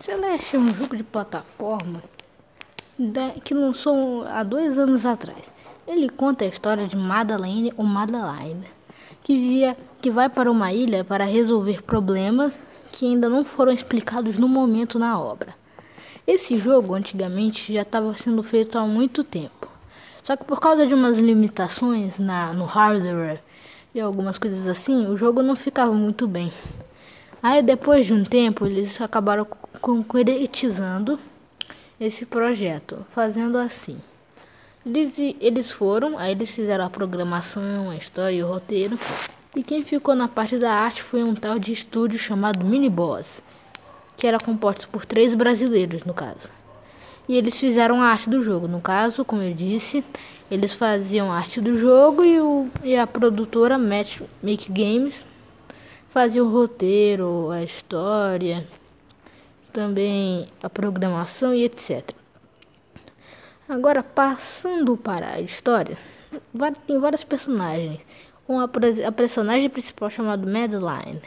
Celeste é um jogo de plataforma que lançou há dois anos atrás. Ele conta a história de Madeleine ou Madeline, que, via, que vai para uma ilha para resolver problemas que ainda não foram explicados no momento na obra. Esse jogo antigamente já estava sendo feito há muito tempo. Só que por causa de umas limitações na, no hardware e algumas coisas assim, o jogo não ficava muito bem. Aí depois de um tempo eles acabaram concretizando esse projeto, fazendo assim. Eles, eles foram, aí eles fizeram a programação, a história e o roteiro. E quem ficou na parte da arte foi um tal de estúdio chamado Mini Boss, que era composto por três brasileiros no caso. E eles fizeram a arte do jogo. No caso, como eu disse, eles faziam a arte do jogo e, o, e a produtora Match Make Games fazia o roteiro, a história, também a programação e etc. Agora, passando para a história, tem vários personagens. Uma, a personagem principal chamada Madeline.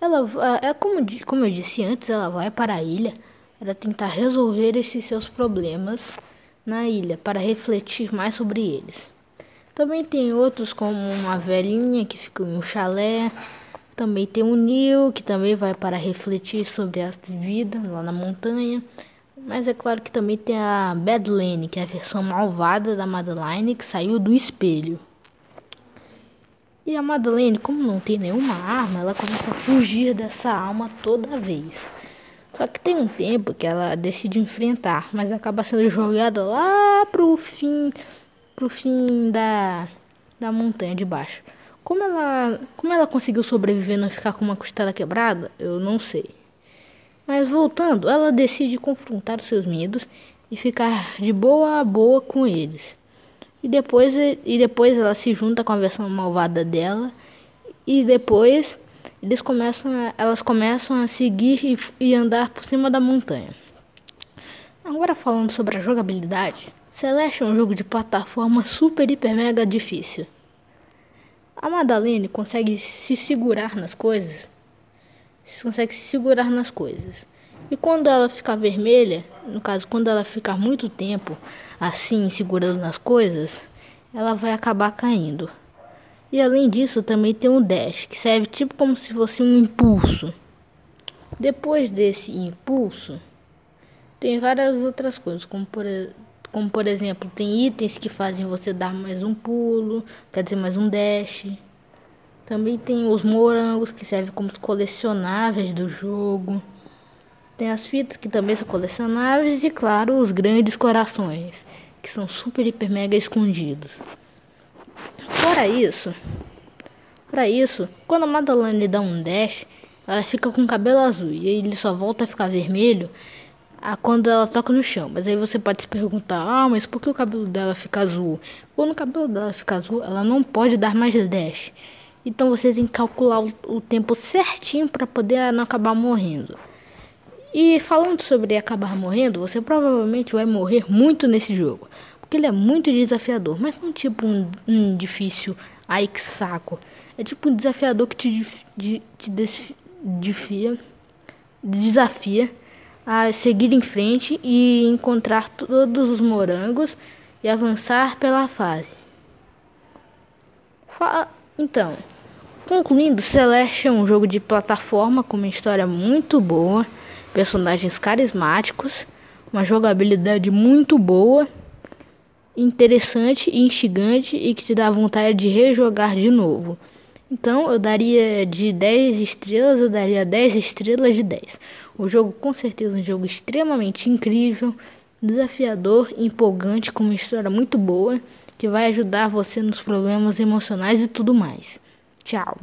Ela é como, como eu disse antes, ela vai para a ilha para tentar resolver esses seus problemas na ilha, para refletir mais sobre eles. Também tem outros como uma velhinha que fica em um chalé. Também tem o Neil, que também vai para refletir sobre a vida lá na montanha. Mas é claro que também tem a Badlane, que é a versão malvada da Madeline, que saiu do espelho. E a Madeleine, como não tem nenhuma arma, ela começa a fugir dessa alma toda vez. Só que tem um tempo que ela decide enfrentar, mas acaba sendo jogada lá pro fim pro fim da, da montanha de baixo. Como ela, como ela conseguiu sobreviver e não ficar com uma costela quebrada, eu não sei. Mas voltando, ela decide confrontar os seus medos e ficar de boa a boa com eles. E depois, e depois ela se junta com a versão malvada dela. E depois eles começam elas começam a seguir e, e andar por cima da montanha. Agora falando sobre a jogabilidade, Celeste é um jogo de plataforma super, hiper, mega difícil. A Madalene consegue se segurar nas coisas. Consegue se segurar nas coisas. E quando ela ficar vermelha, no caso, quando ela ficar muito tempo assim, segurando nas coisas, ela vai acabar caindo. E além disso, também tem um dash, que serve tipo como se fosse um impulso. Depois desse impulso, tem várias outras coisas, como por, como por exemplo, tem itens que fazem você dar mais um pulo, quer dizer, mais um dash. Também tem os morangos que servem como os colecionáveis do jogo. Tem as fitas que também são colecionáveis e claro, os grandes corações, que são super hiper mega escondidos. Fora isso, para isso, quando a Madalene dá um dash, ela fica com o cabelo azul e ele só volta a ficar vermelho a quando ela toca no chão. Mas aí você pode se perguntar: ah, mas por que o cabelo dela fica azul? Quando o cabelo dela fica azul, ela não pode dar mais dash. Então você tem que calcular o, o tempo certinho para poder não acabar morrendo. E falando sobre acabar morrendo, você provavelmente vai morrer muito nesse jogo. Porque ele é muito desafiador, mas não tipo um, um difícil, ai que saco. É tipo um desafiador que te, te, te desafia a seguir em frente e encontrar todos os morangos e avançar pela fase. Então, concluindo, Celeste é um jogo de plataforma com uma história muito boa, personagens carismáticos, uma jogabilidade muito boa, interessante e instigante e que te dá vontade de rejogar de novo. Então eu daria de 10 estrelas, eu daria 10 estrelas de 10. O jogo com certeza é um jogo extremamente incrível, desafiador, empolgante, com uma história muito boa, que vai ajudar você nos problemas emocionais e tudo mais. Tchau.